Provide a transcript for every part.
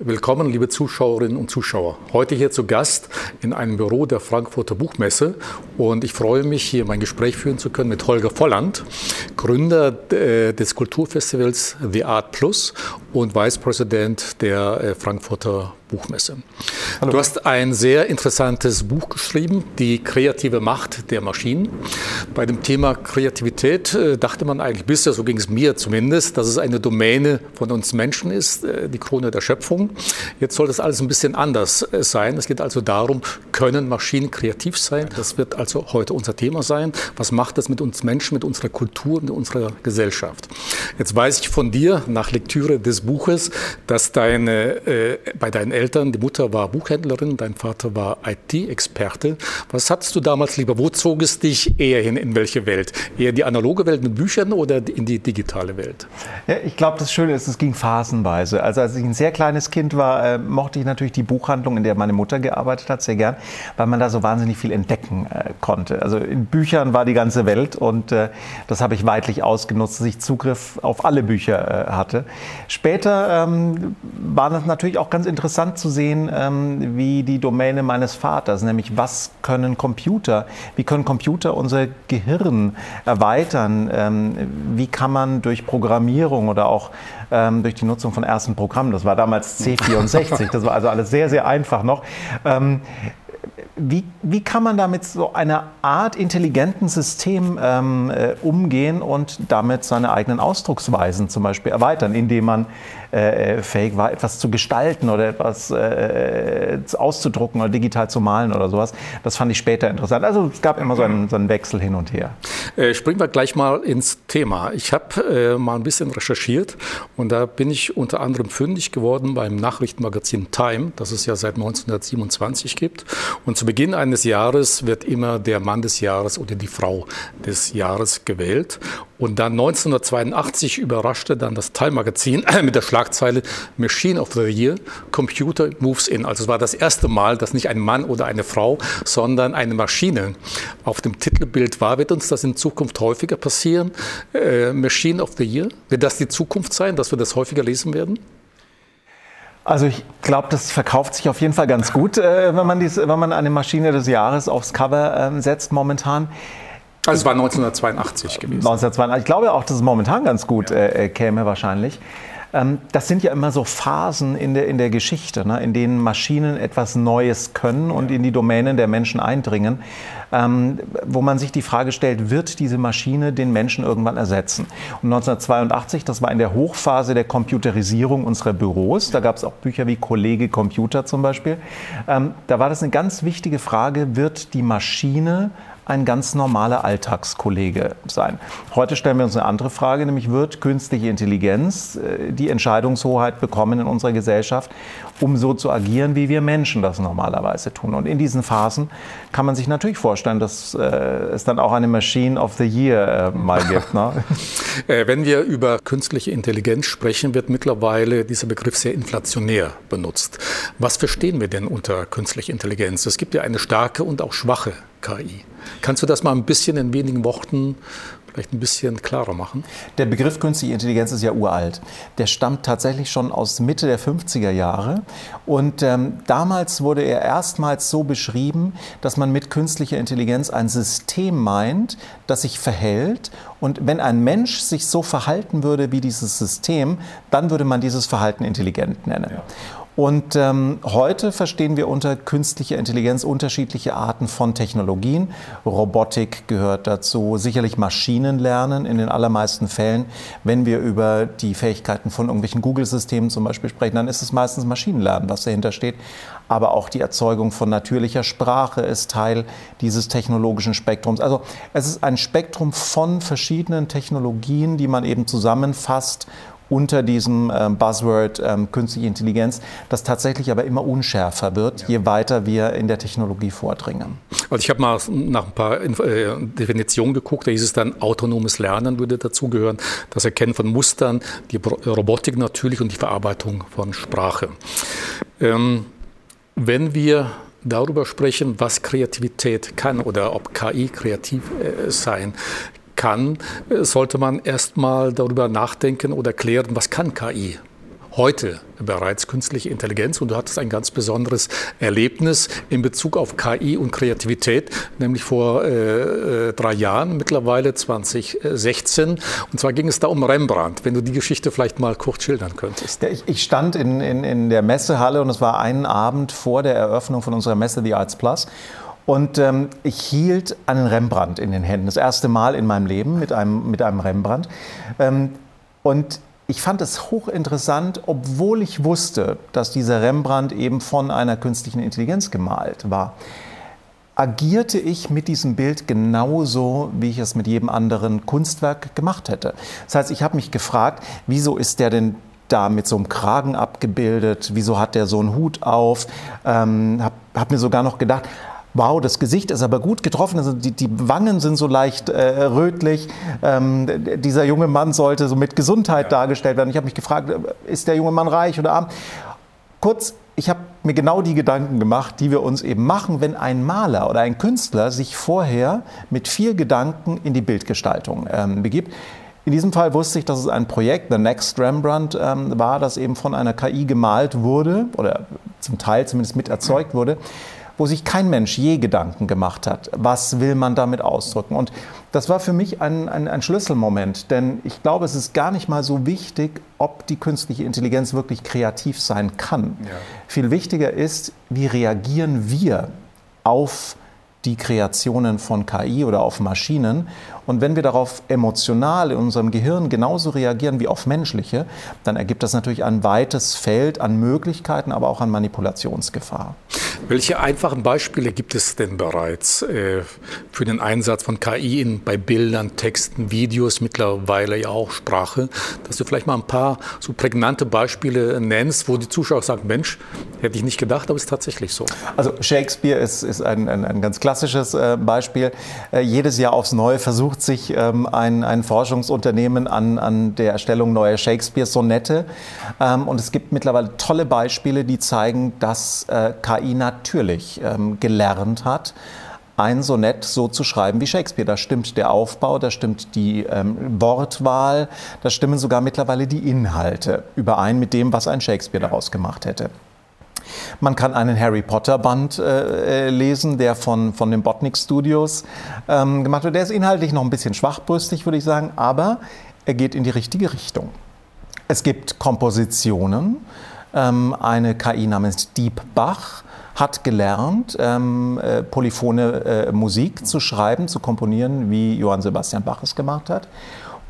Willkommen, liebe Zuschauerinnen und Zuschauer. Heute hier zu Gast in einem Büro der Frankfurter Buchmesse und ich freue mich, hier mein Gespräch führen zu können mit Holger Volland, Gründer äh, des Kulturfestivals The Art Plus und Vice President der äh, Frankfurter Buchmesse. Hallo. Du hast ein sehr interessantes Buch geschrieben, Die kreative Macht der Maschinen. Bei dem Thema Kreativität äh, dachte man eigentlich bisher, so ging es mir zumindest, dass es eine Domäne von uns Menschen ist, die Krone der Schöpfung. Jetzt soll das alles ein bisschen anders sein. Es geht also darum, können Maschinen kreativ sein? Das wird also heute unser Thema sein. Was macht das mit uns Menschen, mit unserer Kultur, mit unserer Gesellschaft? Jetzt weiß ich von dir nach Lektüre des Buches, dass deine, äh, bei deinen Eltern, die Mutter war Buchhändlerin, dein Vater war IT-Experte. Was hattest du damals lieber? Wo zog es dich eher hin? In welche Welt? Eher die analoge Welt mit Büchern oder in die digitale Welt? Ja, ich glaube, das Schöne ist, es ging phasenweise. Also als ich ein sehr kleines Kind war, äh, mochte ich natürlich die Buchhandlung, in der meine Mutter gearbeitet hat, sehr gern, weil man da so wahnsinnig viel entdecken äh, konnte. Also in Büchern war die ganze Welt und äh, das habe ich weitlich ausgenutzt, dass ich Zugriff auf alle Bücher äh, hatte. Später ähm, war es natürlich auch ganz interessant zu sehen, ähm, wie die Domäne meines Vaters, nämlich was können Computer, wie können Computer unser Gehirn erweitern, ähm, wie kann man durch Programmierung oder auch ähm, durch die Nutzung von ersten Programmen, das war damals C64, das war also alles sehr, sehr einfach noch, ähm, wie, wie kann man damit so einer Art intelligenten System ähm, äh, umgehen und damit seine eigenen Ausdrucksweisen zum Beispiel erweitern, indem man äh, fähig war, etwas zu gestalten oder etwas äh, auszudrucken oder digital zu malen oder sowas. Das fand ich später interessant. Also es gab immer so einen, so einen Wechsel hin und her. Äh, springen wir gleich mal ins Thema. Ich habe äh, mal ein bisschen recherchiert und da bin ich unter anderem fündig geworden beim Nachrichtenmagazin Time, das es ja seit 1927 gibt. Und zu Beginn eines Jahres wird immer der Mann des Jahres oder die Frau des Jahres gewählt. Und dann 1982 überraschte dann das Time Magazin mit der Schlagzeile Machine of the Year, Computer Moves In. Also es war das erste Mal, dass nicht ein Mann oder eine Frau, sondern eine Maschine auf dem Titelbild war. Wird uns das in Zukunft häufiger passieren? Äh, Machine of the Year? Wird das die Zukunft sein, dass wir das häufiger lesen werden? Also ich glaube, das verkauft sich auf jeden Fall ganz gut, äh, wenn, man dies, wenn man eine Maschine des Jahres aufs Cover äh, setzt momentan. Also es war 1982 gewesen. 1982. Ich glaube auch, dass es momentan ganz gut äh, äh, käme wahrscheinlich. Ähm, das sind ja immer so Phasen in der, in der Geschichte, ne, in denen Maschinen etwas Neues können und in die Domänen der Menschen eindringen, ähm, wo man sich die Frage stellt, wird diese Maschine den Menschen irgendwann ersetzen? Und 1982, das war in der Hochphase der Computerisierung unserer Büros, da gab es auch Bücher wie Kollege Computer zum Beispiel, ähm, da war das eine ganz wichtige Frage, wird die Maschine ein ganz normaler Alltagskollege sein. Heute stellen wir uns eine andere Frage, nämlich wird künstliche Intelligenz äh, die Entscheidungshoheit bekommen in unserer Gesellschaft, um so zu agieren, wie wir Menschen das normalerweise tun. Und in diesen Phasen kann man sich natürlich vorstellen, dass äh, es dann auch eine Machine of the Year äh, mal gibt. Ne? Wenn wir über künstliche Intelligenz sprechen, wird mittlerweile dieser Begriff sehr inflationär benutzt. Was verstehen wir denn unter künstlicher Intelligenz? Es gibt ja eine starke und auch schwache KI. Kannst du das mal ein bisschen in wenigen Worten vielleicht ein bisschen klarer machen? Der Begriff künstliche Intelligenz ist ja uralt. Der stammt tatsächlich schon aus Mitte der 50er Jahre. Und ähm, damals wurde er erstmals so beschrieben, dass man mit künstlicher Intelligenz ein System meint, das sich verhält. Und wenn ein Mensch sich so verhalten würde wie dieses System, dann würde man dieses Verhalten intelligent nennen. Ja. Und ähm, heute verstehen wir unter künstlicher Intelligenz unterschiedliche Arten von Technologien. Robotik gehört dazu, sicherlich Maschinenlernen in den allermeisten Fällen. Wenn wir über die Fähigkeiten von irgendwelchen Google-Systemen zum Beispiel sprechen, dann ist es meistens Maschinenlernen, was dahinter steht. Aber auch die Erzeugung von natürlicher Sprache ist Teil dieses technologischen Spektrums. Also es ist ein Spektrum von verschiedenen Technologien, die man eben zusammenfasst unter diesem ähm, Buzzword ähm, künstliche Intelligenz, das tatsächlich aber immer unschärfer wird, ja. je weiter wir in der Technologie vordringen. Also ich habe mal nach ein paar äh, Definitionen geguckt, da hieß es dann, autonomes Lernen würde dazugehören, das Erkennen von Mustern, die Robotik natürlich und die Verarbeitung von Sprache. Ähm, wenn wir darüber sprechen, was Kreativität kann oder ob KI kreativ äh, sein kann, sollte man erstmal darüber nachdenken oder klären, was kann KI heute bereits künstliche Intelligenz und du hattest ein ganz besonderes Erlebnis in Bezug auf KI und Kreativität, nämlich vor äh, äh, drei Jahren, mittlerweile 2016. Und zwar ging es da um Rembrandt, wenn du die Geschichte vielleicht mal kurz schildern könntest. Ich, ich, stand in, in, in der Messehalle und es war einen Abend vor der Eröffnung von unserer Messe The Arts Plus. Und ähm, ich hielt einen Rembrandt in den Händen. Das erste Mal in meinem Leben mit einem, mit einem Rembrandt. Ähm, und ich fand es hochinteressant, obwohl ich wusste, dass dieser Rembrandt eben von einer künstlichen Intelligenz gemalt war. Agierte ich mit diesem Bild genauso, wie ich es mit jedem anderen Kunstwerk gemacht hätte. Das heißt, ich habe mich gefragt, wieso ist der denn da mit so einem Kragen abgebildet? Wieso hat der so einen Hut auf? Ähm, habe hab mir sogar noch gedacht, wow, das Gesicht ist aber gut getroffen, also die, die Wangen sind so leicht äh, rötlich. Ähm, dieser junge Mann sollte so mit Gesundheit ja. dargestellt werden. Ich habe mich gefragt, ist der junge Mann reich oder arm? Kurz, ich habe mir genau die Gedanken gemacht, die wir uns eben machen, wenn ein Maler oder ein Künstler sich vorher mit vier Gedanken in die Bildgestaltung ähm, begibt. In diesem Fall wusste ich, dass es ein Projekt, The Next Rembrandt, ähm, war, das eben von einer KI gemalt wurde oder zum Teil zumindest mit erzeugt wurde wo sich kein Mensch je Gedanken gemacht hat. Was will man damit ausdrücken? Und das war für mich ein, ein, ein, Schlüsselmoment, denn ich glaube, es ist gar nicht mal so wichtig, ob die künstliche Intelligenz wirklich kreativ sein kann. Ja. Viel wichtiger ist, wie reagieren wir auf die Kreationen von KI oder auf Maschinen. Und wenn wir darauf emotional in unserem Gehirn genauso reagieren wie auf menschliche, dann ergibt das natürlich ein weites Feld an Möglichkeiten, aber auch an Manipulationsgefahr. Welche einfachen Beispiele gibt es denn bereits äh, für den Einsatz von KI in, bei Bildern, Texten, Videos, mittlerweile ja auch Sprache? Dass du vielleicht mal ein paar so prägnante Beispiele nennst, wo die Zuschauer sagen, Mensch, hätte ich nicht gedacht, aber es ist tatsächlich so. Also Shakespeare ist, ist ein, ein, ein ganz klassisches äh, Beispiel. Äh, jedes Jahr aufs Neue versucht sich ähm, ein, ein Forschungsunternehmen an, an der Erstellung neuer Shakespeare-Sonette. Ähm, und es gibt mittlerweile tolle Beispiele, die zeigen, dass äh, KI natürlich ähm, gelernt hat, ein Sonett so zu schreiben wie Shakespeare. Da stimmt der Aufbau, da stimmt die ähm, Wortwahl, da stimmen sogar mittlerweile die Inhalte überein mit dem, was ein Shakespeare daraus gemacht hätte. Man kann einen Harry Potter Band äh, äh, lesen, der von, von den Botnik Studios ähm, gemacht wird. Der ist inhaltlich noch ein bisschen schwachbrüstig, würde ich sagen, aber er geht in die richtige Richtung. Es gibt Kompositionen. Ähm, eine KI namens Deep Bach hat gelernt, ähm, äh, polyphone äh, Musik zu schreiben, zu komponieren, wie Johann Sebastian Bach es gemacht hat.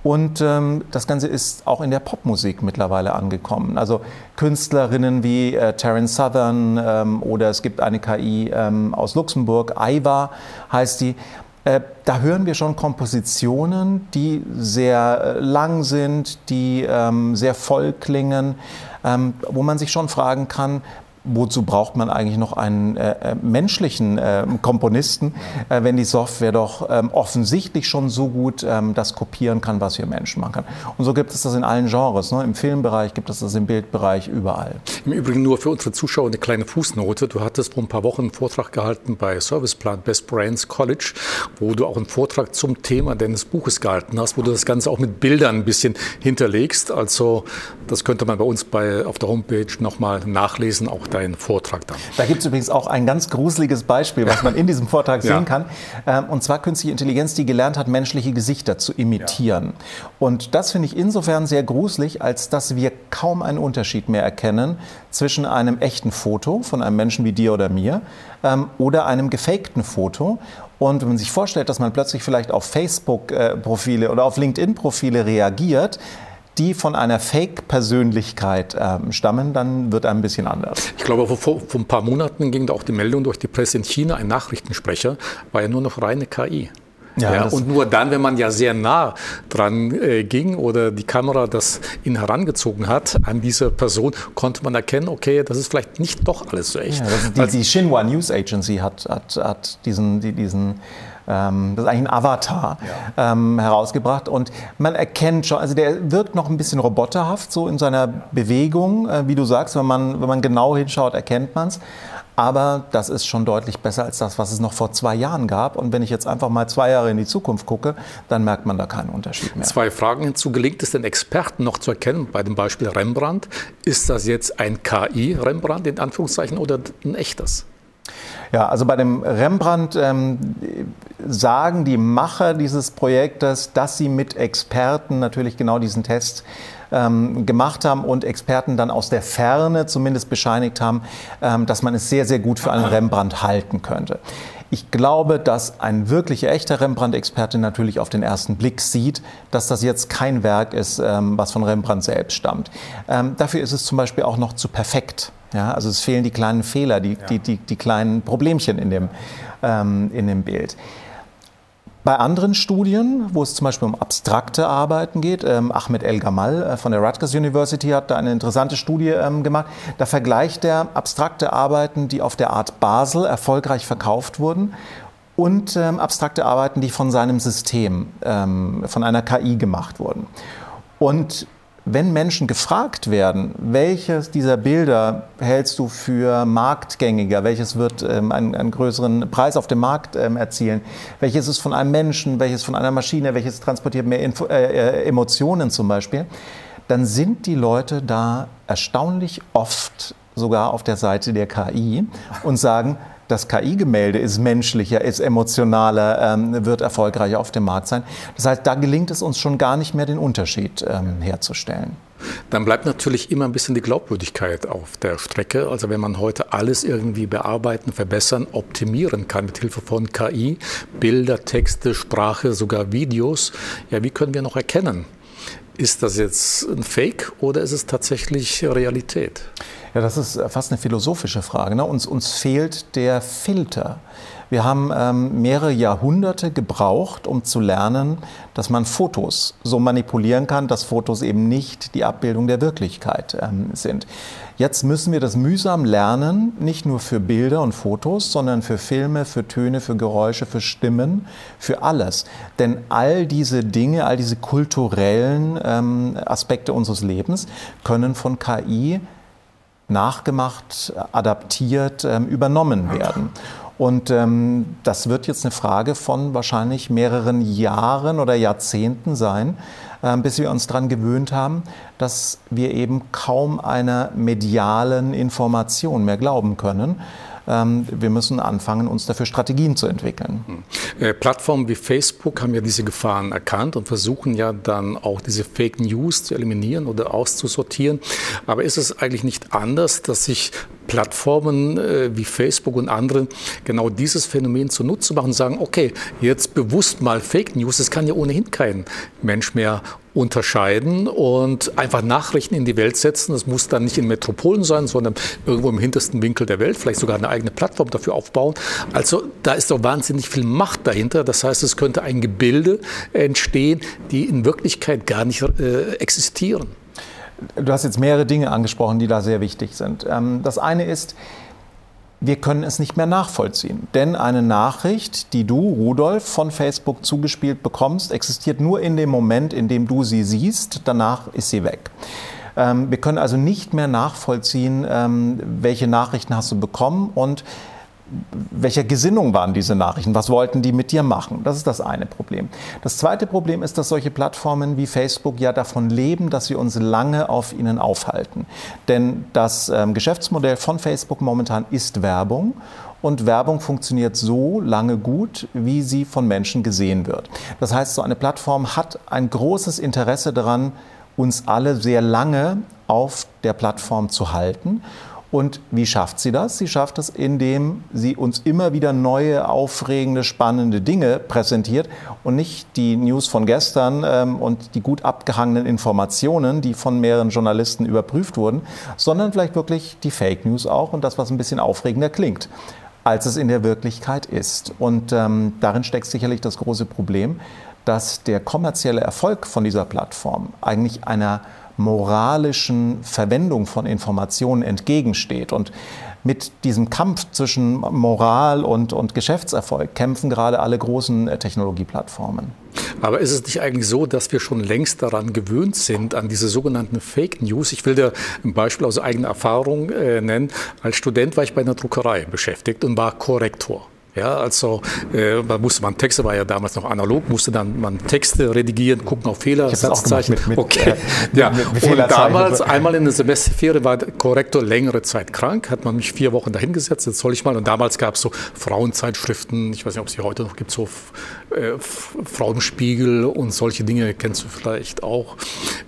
Und ähm, das Ganze ist auch in der Popmusik mittlerweile angekommen. Also Künstlerinnen wie äh, Terence Southern ähm, oder es gibt eine KI ähm, aus Luxemburg, Aiva heißt die. Äh, da hören wir schon Kompositionen, die sehr äh, lang sind, die ähm, sehr voll klingen, ähm, wo man sich schon fragen kann, wozu braucht man eigentlich noch einen äh, äh, menschlichen äh, Komponisten, äh, wenn die Software doch ähm, offensichtlich schon so gut ähm, das kopieren kann, was wir Menschen machen können. Und so gibt es das in allen Genres. Ne? Im Filmbereich gibt es das im Bildbereich, überall. Im Übrigen nur für unsere Zuschauer eine kleine Fußnote. Du hattest vor ein paar Wochen einen Vortrag gehalten bei Serviceplan Best Brains College, wo du auch einen Vortrag zum Thema deines Buches gehalten hast, wo du das Ganze auch mit Bildern ein bisschen hinterlegst. Also das könnte man bei uns bei, auf der Homepage nochmal nachlesen, auch deinen Vortrag dann. Da gibt es übrigens auch ein ganz gruseliges Beispiel, was man in diesem Vortrag sehen kann. Ähm, und zwar künstliche Intelligenz, die gelernt hat, menschliche Gesichter zu imitieren. Und das finde ich insofern sehr gruselig, als dass wir kaum einen Unterschied mehr erkennen zwischen einem echten Foto von einem Menschen wie dir oder mir ähm, oder einem gefakten Foto. Und wenn man sich vorstellt, dass man plötzlich vielleicht auf Facebook-Profile äh, oder auf LinkedIn-Profile reagiert, die von einer Fake-Persönlichkeit äh, stammen, dann wird ein bisschen anders. Ich glaube, vor, vor ein paar Monaten ging da auch die Meldung durch die Presse in China, ein Nachrichtensprecher, war ja nur noch reine KI. Ja, ja, und nur dann, wenn man ja sehr nah dran äh, ging oder die Kamera das ihn herangezogen hat an diese Person, konnte man erkennen, okay, das ist vielleicht nicht doch alles so echt. Ja, die, die Xinhua News Agency hat, hat, hat diesen, die, diesen ähm, das ist eigentlich ein Avatar, ja. ähm, herausgebracht. Und man erkennt schon, also der wirkt noch ein bisschen roboterhaft so in seiner Bewegung, äh, wie du sagst, wenn man, wenn man genau hinschaut, erkennt man es. Aber das ist schon deutlich besser als das, was es noch vor zwei Jahren gab. Und wenn ich jetzt einfach mal zwei Jahre in die Zukunft gucke, dann merkt man da keinen Unterschied mehr. Zwei Fragen hinzu. Gelingt es den Experten noch zu erkennen, bei dem Beispiel Rembrandt, ist das jetzt ein KI-Rembrandt in Anführungszeichen oder ein echtes? Ja, also bei dem Rembrandt ähm, sagen die Macher dieses Projektes, dass sie mit Experten natürlich genau diesen Test ähm, gemacht haben und Experten dann aus der Ferne zumindest bescheinigt haben, ähm, dass man es sehr, sehr gut für einen Rembrandt halten könnte. Ich glaube, dass ein wirklich echter Rembrandt-Experte natürlich auf den ersten Blick sieht, dass das jetzt kein Werk ist, ähm, was von Rembrandt selbst stammt. Ähm, dafür ist es zum Beispiel auch noch zu perfekt. Ja, also es fehlen die kleinen Fehler, die, die, die, die kleinen Problemchen in dem, ähm, in dem Bild. Bei anderen Studien, wo es zum Beispiel um abstrakte Arbeiten geht, ähm, Ahmed El Gamal äh, von der Rutgers University hat da eine interessante Studie ähm, gemacht. Da vergleicht er abstrakte Arbeiten, die auf der Art Basel erfolgreich verkauft wurden und ähm, abstrakte Arbeiten, die von seinem System, ähm, von einer KI gemacht wurden. Und wenn Menschen gefragt werden, welches dieser Bilder hältst du für marktgängiger, welches wird ähm, einen, einen, größeren Preis auf dem Markt ähm, erzielen, welches ist von einem Menschen, welches von einer Maschine, welches transportiert mehr Info äh, äh, Emotionen zum Beispiel, dann sind die Leute da erstaunlich oft sogar auf der Seite der KI und sagen, das KI-Gemälde ist menschlicher, ist emotionaler, ähm, wird erfolgreicher auf dem Markt sein. Das heißt, da gelingt es uns schon gar nicht mehr, den Unterschied ähm, herzustellen. Dann bleibt natürlich immer ein bisschen die Glaubwürdigkeit auf der Strecke. Also wenn man heute alles irgendwie bearbeiten, verbessern, optimieren kann mit Hilfe von KI, Bilder, Texte, Sprache, sogar Videos, ja, wie können wir noch erkennen, ist das jetzt ein Fake oder ist es tatsächlich Realität? Ja, das ist fast eine philosophische Frage. Ne? Uns, uns fehlt der Filter. Wir haben ähm, mehrere Jahrhunderte gebraucht, um zu lernen, dass man Fotos so manipulieren kann, dass Fotos eben nicht die Abbildung der Wirklichkeit ähm, sind. Jetzt müssen wir das mühsam lernen, nicht nur für Bilder und Fotos, sondern für Filme, für Töne, für Geräusche, für Stimmen, für alles. Denn all diese Dinge, all diese kulturellen ähm, Aspekte unseres Lebens können von KI nachgemacht, adaptiert, ähm, übernommen werden. Und ähm, das wird jetzt eine Frage von wahrscheinlich mehreren Jahren oder Jahrzehnten sein, äh, bis wir uns daran gewöhnt haben, dass wir eben kaum einer medialen Information mehr glauben können. Ähm, wir müssen anfangen, uns dafür Strategien zu entwickeln. Hm. Äh, Plattformen wie Facebook haben ja diese Gefahren erkannt und versuchen ja dann auch diese Fake News zu eliminieren oder auszusortieren. Aber ist es eigentlich nicht anders, dass sich Plattformen äh, wie Facebook und andere genau dieses Phänomen zunutze machen und sagen, okay, jetzt bewusst mal Fake News, das kann ja ohnehin kein Mensch mehr unterscheiden und einfach Nachrichten in die Welt setzen. Das muss dann nicht in Metropolen sein, sondern irgendwo im hintersten Winkel der Welt, vielleicht sogar eine eigene Plattform dafür aufbauen. Also da ist doch wahnsinnig viel Macht dahinter. Das heißt, es könnte ein Gebilde entstehen, die in Wirklichkeit gar nicht äh, existieren. Du hast jetzt mehrere Dinge angesprochen, die da sehr wichtig sind. Ähm, das eine ist, wir können es nicht mehr nachvollziehen. Denn eine Nachricht, die du, Rudolf, von Facebook zugespielt bekommst, existiert nur in dem Moment, in dem du sie siehst. Danach ist sie weg. Ähm, wir können also nicht mehr nachvollziehen, ähm, welche Nachrichten hast du bekommen und welcher Gesinnung waren diese Nachrichten? Was wollten die mit dir machen? Das ist das eine Problem. Das zweite Problem ist, dass solche Plattformen wie Facebook ja davon leben, dass wir uns lange auf ihnen aufhalten. Denn das ähm, Geschäftsmodell von Facebook momentan ist Werbung. Und Werbung funktioniert so lange gut, wie sie von Menschen gesehen wird. Das heißt, so eine Plattform hat ein großes Interesse daran, uns alle sehr lange auf der Plattform zu halten. Und wie schafft sie das? Sie schafft es, indem sie uns immer wieder neue, aufregende, spannende Dinge präsentiert und nicht die News von gestern ähm, und die gut abgehangenen Informationen, die von mehreren Journalisten überprüft wurden, sondern vielleicht wirklich die Fake News auch und das, was ein bisschen aufregender klingt als es in der Wirklichkeit ist. Und ähm, darin steckt sicherlich das große Problem, dass der kommerzielle Erfolg von dieser Plattform eigentlich einer moralischen Verwendung von Informationen entgegensteht. Und mit diesem Kampf zwischen Moral und, und Geschäftserfolg kämpfen gerade alle großen äh, Technologieplattformen. Aber ist es nicht eigentlich so, dass wir schon längst daran gewöhnt sind, an diese sogenannten Fake News? Ich will dir ein Beispiel aus eigener Erfahrung äh, nennen. Als Student war ich bei einer Druckerei beschäftigt und war Korrektor. Ja, also äh, man musste man Texte war ja damals noch analog, musste dann man Texte redigieren, gucken auf Fehler, Satzzeichen. Mit, mit, okay. Äh, ja. Mit, und damals einmal in der Semesterferie war der Korrektor längere Zeit krank, hat man mich vier Wochen dahingesetzt, jetzt soll ich mal. Und damals gab es so Frauenzeitschriften, ich weiß nicht, ob es die heute noch gibt, so äh, Frauenspiegel und solche Dinge kennst du vielleicht auch,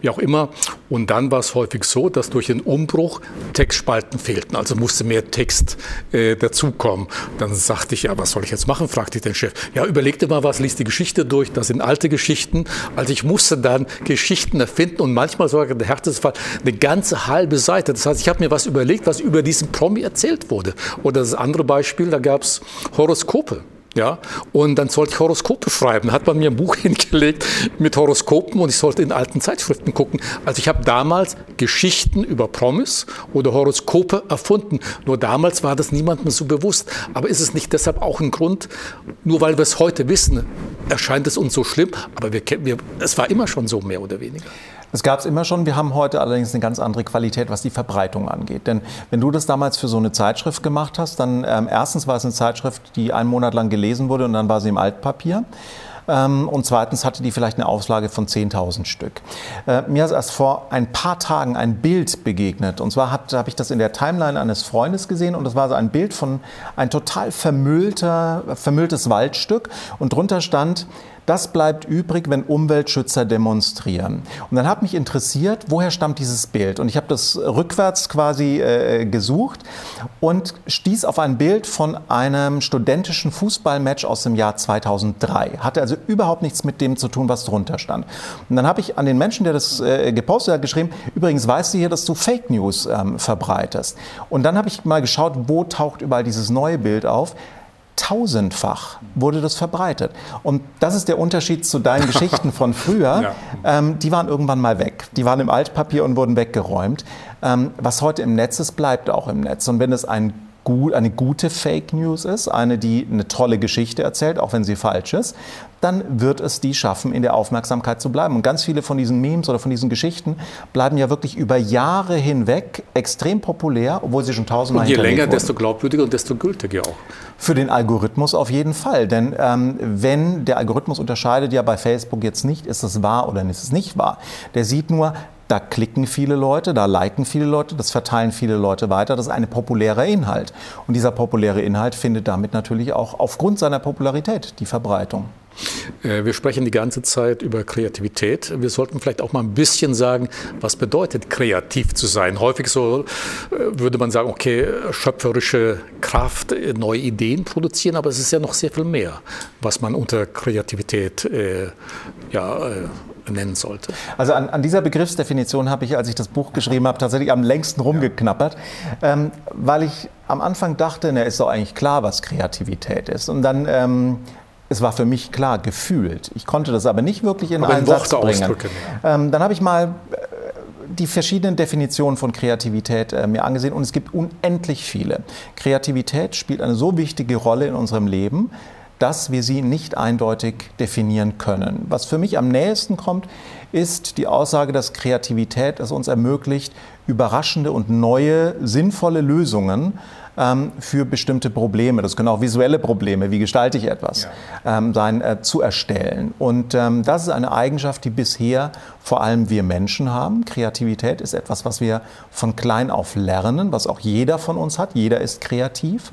wie auch immer. Und dann war es häufig so, dass durch den Umbruch Textspalten fehlten, also musste mehr Text äh, dazukommen. Dann sagte ich ja was soll ich jetzt machen? fragte ich den Chef. Ja, überleg dir mal was, lies die Geschichte durch, das sind alte Geschichten. Also ich musste dann Geschichten erfinden und manchmal sogar der Härtefall eine ganze halbe Seite. Das heißt, ich habe mir was überlegt, was über diesen Promi erzählt wurde. Oder das andere Beispiel, da gab es Horoskope. Ja, und dann sollte ich Horoskope schreiben. Hat man mir ein Buch hingelegt mit Horoskopen und ich sollte in alten Zeitschriften gucken. Also ich habe damals Geschichten über Promis oder Horoskope erfunden. Nur damals war das niemandem so bewusst. Aber ist es nicht deshalb auch ein Grund, nur weil wir es heute wissen, erscheint es uns so schlimm, aber wir, wir, es war immer schon so, mehr oder weniger. Das gab es immer schon. Wir haben heute allerdings eine ganz andere Qualität, was die Verbreitung angeht. Denn wenn du das damals für so eine Zeitschrift gemacht hast, dann ähm, erstens war es eine Zeitschrift, die einen Monat lang gelesen wurde und dann war sie im Altpapier. Ähm, und zweitens hatte die vielleicht eine Auslage von 10.000 Stück. Äh, mir ist erst vor ein paar Tagen ein Bild begegnet. Und zwar habe ich das in der Timeline eines Freundes gesehen und das war so ein Bild von ein total vermüllter, vermülltes Waldstück und drunter stand, das bleibt übrig, wenn Umweltschützer demonstrieren. Und dann hat mich interessiert, woher stammt dieses Bild? Und ich habe das rückwärts quasi äh, gesucht und stieß auf ein Bild von einem studentischen Fußballmatch aus dem Jahr 2003. Hatte also überhaupt nichts mit dem zu tun, was drunter stand. Und dann habe ich an den Menschen, der das äh, gepostet hat, geschrieben, übrigens weißt du hier, dass du Fake News ähm, verbreitest. Und dann habe ich mal geschaut, wo taucht überall dieses neue Bild auf tausendfach wurde das verbreitet. Und das ist der Unterschied zu deinen Geschichten von früher. Ja. Ähm, die waren irgendwann mal weg. Die waren im Altpapier und wurden weggeräumt. Ähm, was heute im Netz ist, bleibt auch im Netz. Und wenn es ein gut, eine gute Fake News ist, eine, die eine tolle Geschichte erzählt, auch wenn sie falsch ist, dann wird es die schaffen, in der Aufmerksamkeit zu bleiben. Und ganz viele von diesen Memes oder von diesen Geschichten bleiben ja wirklich über Jahre hinweg extrem populär, obwohl sie schon tausendmal Und je länger, wurden. desto glaubwürdiger und desto gültiger auch. Für den Algorithmus auf jeden Fall. Denn ähm, wenn der Algorithmus unterscheidet ja bei Facebook jetzt nicht, ist es wahr oder ist es nicht wahr. Der sieht nur, da klicken viele Leute, da liken viele Leute, das verteilen viele Leute weiter. Das ist ein populärer Inhalt. Und dieser populäre Inhalt findet damit natürlich auch aufgrund seiner Popularität die Verbreitung. Äh, wir sprechen die ganze Zeit über Kreativität. Wir sollten vielleicht auch mal ein bisschen sagen, was bedeutet kreativ zu sein. Häufig so äh, würde man sagen, okay, schöpferische Kraft, äh, neue Ideen produzieren, aber es ist ja noch sehr viel mehr, was man unter Kreativität äh, ja, äh, nennen sollte. Also an, an dieser Begriffsdefinition habe ich, als ich das Buch geschrieben habe, tatsächlich am längsten rumgeknappert, ähm, weil ich am Anfang dachte, na, ist doch eigentlich klar, was Kreativität ist. Und dann ähm, es war für mich klar gefühlt. Ich konnte das aber nicht wirklich in aber einen in Satz bringen. Ähm, dann habe ich mal äh, die verschiedenen Definitionen von Kreativität äh, mir angesehen und es gibt unendlich viele. Kreativität spielt eine so wichtige Rolle in unserem Leben, dass wir sie nicht eindeutig definieren können. Was für mich am nächsten kommt, ist die Aussage, dass Kreativität es uns ermöglicht, überraschende und neue, sinnvolle Lösungen ähm, für bestimmte Probleme, das können auch visuelle Probleme, wie gestalte ich etwas, ja. ähm, sein, äh, zu erstellen. Und ähm, das ist eine Eigenschaft, die bisher vor allem wir Menschen haben. Kreativität ist etwas, was wir von klein auf lernen, was auch jeder von uns hat. Jeder ist kreativ.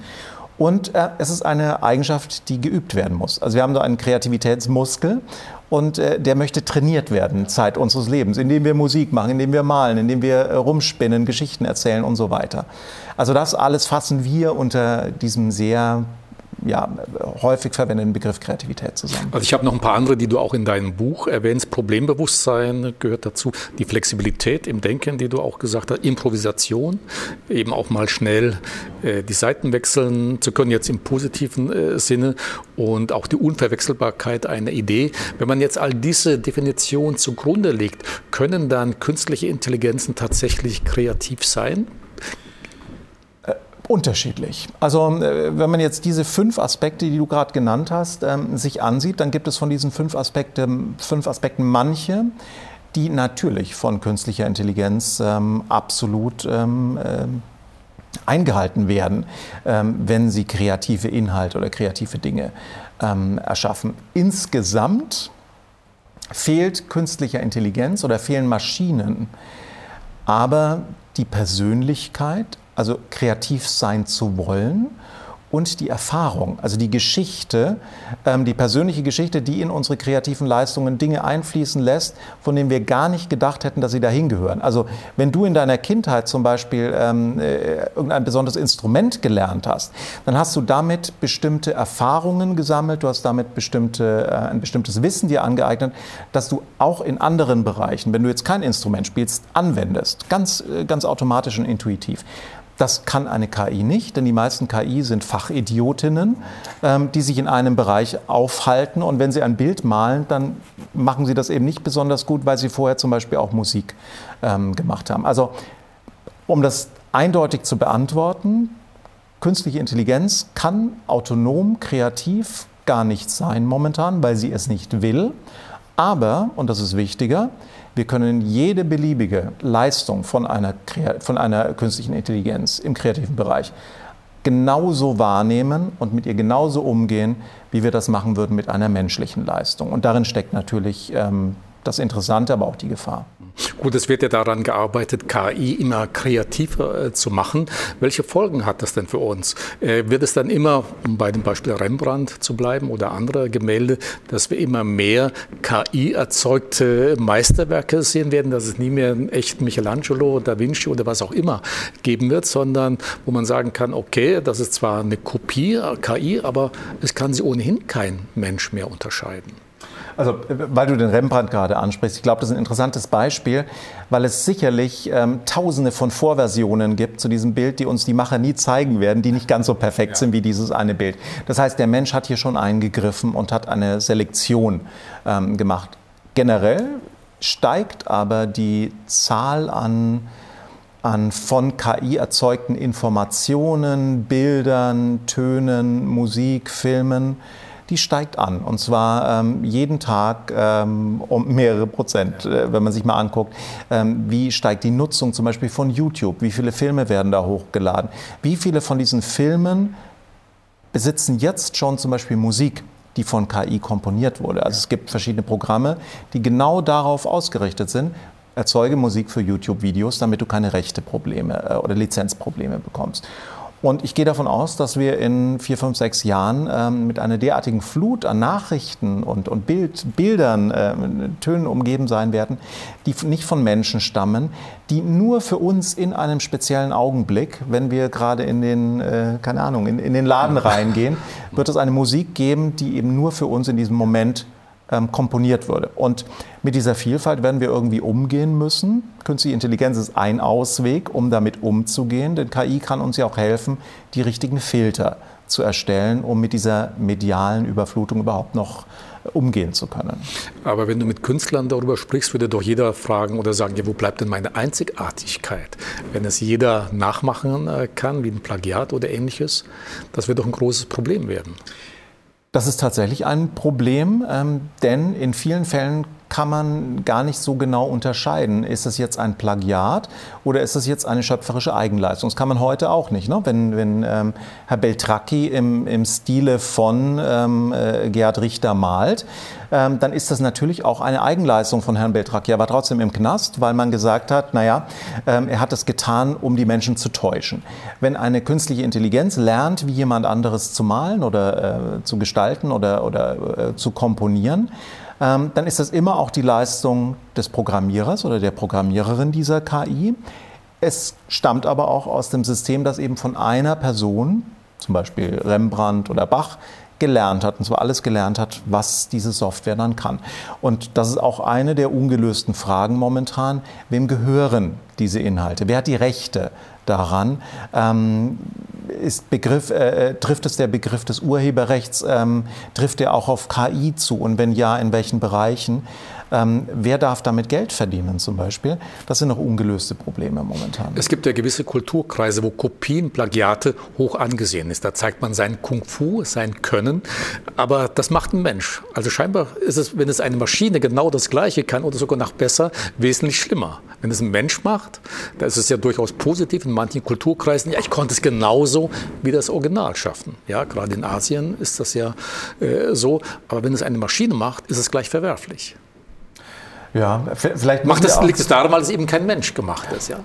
Und äh, es ist eine Eigenschaft, die geübt werden muss. Also wir haben da einen Kreativitätsmuskel und äh, der möchte trainiert werden Zeit unseres Lebens, indem wir Musik machen, indem wir malen, indem wir äh, rumspinnen, Geschichten erzählen und so weiter. Also das alles fassen wir unter diesem sehr ja, häufig verwendeten Begriff Kreativität zusammen. Also ich habe noch ein paar andere, die du auch in deinem Buch erwähnst. Problembewusstsein gehört dazu, die Flexibilität im Denken, die du auch gesagt hast, Improvisation, eben auch mal schnell äh, die Seiten wechseln zu können, jetzt im positiven äh, Sinne und auch die Unverwechselbarkeit einer Idee. Wenn man jetzt all diese Definitionen zugrunde legt, können dann künstliche Intelligenzen tatsächlich kreativ sein? Unterschiedlich. Also äh, wenn man jetzt diese fünf Aspekte, die du gerade genannt hast, ähm, sich ansieht, dann gibt es von diesen fünf, Aspekte, fünf Aspekten manche, die natürlich von künstlicher Intelligenz ähm, absolut ähm, äh, eingehalten werden, ähm, wenn sie kreative Inhalte oder kreative Dinge ähm, erschaffen. Insgesamt fehlt künstlicher Intelligenz oder fehlen Maschinen, aber die Persönlichkeit also kreativ sein zu wollen und die Erfahrung, also die Geschichte, ähm, die persönliche Geschichte, die in unsere kreativen Leistungen Dinge einfließen lässt, von denen wir gar nicht gedacht hätten, dass sie dahin gehören. Also wenn du in deiner Kindheit zum Beispiel ähm, äh, irgendein besonderes Instrument gelernt hast, dann hast du damit bestimmte Erfahrungen gesammelt, du hast damit bestimmte, äh, ein bestimmtes Wissen dir angeeignet, dass du auch in anderen Bereichen, wenn du jetzt kein Instrument spielst, anwendest, ganz, äh, ganz automatisch und intuitiv. Das kann eine KI nicht, denn die meisten KI sind Fachidiotinnen, ähm, die sich in einem Bereich aufhalten. Und wenn sie ein Bild malen, dann machen sie das eben nicht besonders gut, weil sie vorher zum Beispiel auch Musik ähm, gemacht haben. Also, um das eindeutig zu beantworten, künstliche Intelligenz kann autonom, kreativ gar nicht sein momentan, weil sie es nicht will. Aber, und das ist wichtiger, wir können jede beliebige Leistung von einer, von einer künstlichen Intelligenz im kreativen Bereich genauso wahrnehmen und mit ihr genauso umgehen, wie wir das machen würden mit einer menschlichen Leistung. Und darin steckt natürlich ähm, das Interessante, aber auch die Gefahr. Gut, es wird ja daran gearbeitet, KI immer kreativer äh, zu machen. Welche Folgen hat das denn für uns? Äh, wird es dann immer, um bei dem Beispiel Rembrandt zu bleiben oder andere Gemälde, dass wir immer mehr KI-erzeugte Meisterwerke sehen werden, dass es nie mehr einen echten Michelangelo, Da Vinci oder was auch immer geben wird, sondern wo man sagen kann, okay, das ist zwar eine Kopie, KI, aber es kann sie ohnehin kein Mensch mehr unterscheiden. Also, weil du den Rembrandt gerade ansprichst, ich glaube, das ist ein interessantes Beispiel, weil es sicherlich ähm, tausende von Vorversionen gibt zu diesem Bild, die uns die Macher nie zeigen werden, die nicht ganz so perfekt ja. sind wie dieses eine Bild. Das heißt, der Mensch hat hier schon eingegriffen und hat eine Selektion ähm, gemacht. Generell steigt aber die Zahl an an von KI erzeugten Informationen, Bildern, Tönen, Musik, Filmen die steigt an. Und zwar ähm, jeden Tag ähm, um mehrere Prozent, äh, wenn man sich mal anguckt, ähm, wie steigt die Nutzung zum Beispiel von YouTube, wie viele Filme werden da hochgeladen, wie viele von diesen Filmen besitzen jetzt schon zum Beispiel Musik die von KI komponiert wurde. Also es gibt verschiedene Programme, die genau darauf ausgerichtet sind, erzeuge Musik für YouTube-Videos, damit du keine Rechteprobleme äh, oder Lizenzprobleme bekommst. Und ich gehe davon aus, dass wir in vier, fünf, sechs Jahren ähm, mit einer derartigen Flut an Nachrichten und, und Bild, Bildern, äh, Tönen umgeben sein werden, die nicht von Menschen stammen, die nur für uns in einem speziellen Augenblick, wenn wir gerade in den, äh, keine Ahnung, in, in den Laden reingehen, wird es eine Musik geben, die eben nur für uns in diesem Moment ähm, komponiert wurde. Und mit dieser Vielfalt werden wir irgendwie umgehen müssen. Künstliche Intelligenz ist ein Ausweg, um damit umzugehen, denn KI kann uns ja auch helfen, die richtigen Filter zu erstellen, um mit dieser medialen Überflutung überhaupt noch äh, umgehen zu können. Aber wenn du mit Künstlern darüber sprichst, würde doch jeder fragen oder sagen, ja, wo bleibt denn meine Einzigartigkeit? Wenn es jeder nachmachen äh, kann, wie ein Plagiat oder ähnliches, das wird doch ein großes Problem werden. Das ist tatsächlich ein Problem, ähm, denn in vielen Fällen kann man gar nicht so genau unterscheiden. Ist es jetzt ein Plagiat oder ist es jetzt eine schöpferische Eigenleistung? Das kann man heute auch nicht. Ne? Wenn, wenn ähm, Herr Beltracchi im, im Stile von ähm, äh, Gerhard Richter malt, ähm, dann ist das natürlich auch eine Eigenleistung von Herrn Beltracchi. Er war trotzdem im Knast, weil man gesagt hat, naja, ähm, er hat es getan, um die Menschen zu täuschen. Wenn eine künstliche Intelligenz lernt, wie jemand anderes zu malen oder äh, zu gestalten oder, oder äh, zu komponieren, dann ist das immer auch die Leistung des Programmierers oder der Programmiererin dieser KI. Es stammt aber auch aus dem System, das eben von einer Person zum Beispiel Rembrandt oder Bach, gelernt hat, und zwar alles gelernt hat, was diese Software dann kann. Und das ist auch eine der ungelösten Fragen momentan. Wem gehören diese Inhalte? Wer hat die Rechte daran? Ähm, ist Begriff, äh, äh, trifft es der Begriff des Urheberrechts? Ähm, trifft er auch auf KI zu? Und wenn ja, in welchen Bereichen? Ähm, wer darf damit Geld verdienen zum Beispiel? Das sind noch ungelöste Probleme momentan. Es gibt ja gewisse Kulturkreise, wo Kopien, Plagiate hoch angesehen ist. Da zeigt man sein Kung Fu, sein Können. Aber das macht ein Mensch. Also scheinbar ist es, wenn es eine Maschine genau das Gleiche kann oder sogar noch besser, wesentlich schlimmer. Wenn es ein Mensch macht, da ist es ja durchaus positiv in manchen Kulturkreisen. Ja, ich konnte es genauso wie das Original schaffen. Ja, gerade in Asien ist das ja äh, so. Aber wenn es eine Maschine macht, ist es gleich verwerflich. Ja, vielleicht Macht das, liegt es daran, weil es eben kein Mensch gemacht ist, ja?